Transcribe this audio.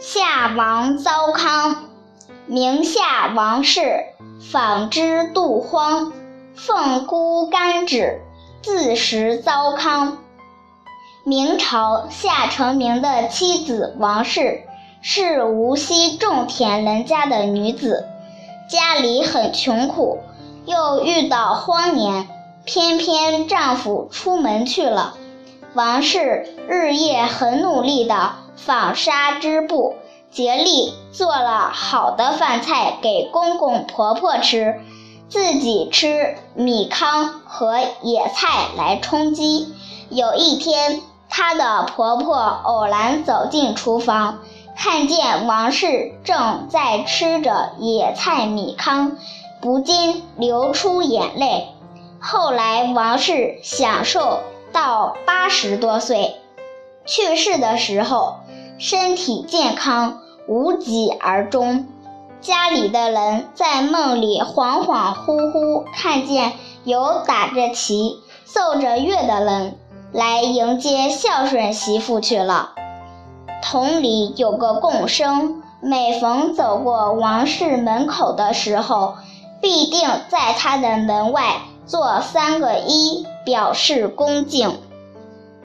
夏王糟糠，名夏王氏，纺织杜荒，奉孤干止，自食糟糠。明朝夏承明的妻子王氏是无锡种田人家的女子，家里很穷苦，又遇到荒年，偏偏丈夫出门去了。王氏日夜很努力地纺纱织布，竭力做了好的饭菜给公公婆婆吃，自己吃米糠和野菜来充饥。有一天，她的婆婆偶然走进厨房，看见王氏正在吃着野菜米糠，不禁流出眼泪。后来，王氏享受到八十多岁，去世的时候身体健康，无疾而终。家里的人在梦里恍恍惚惚看见有打着旗、奏着乐的人。来迎接孝顺媳妇去了。同里有个贡生，每逢走过王氏门口的时候，必定在他的门外做三个揖，表示恭敬。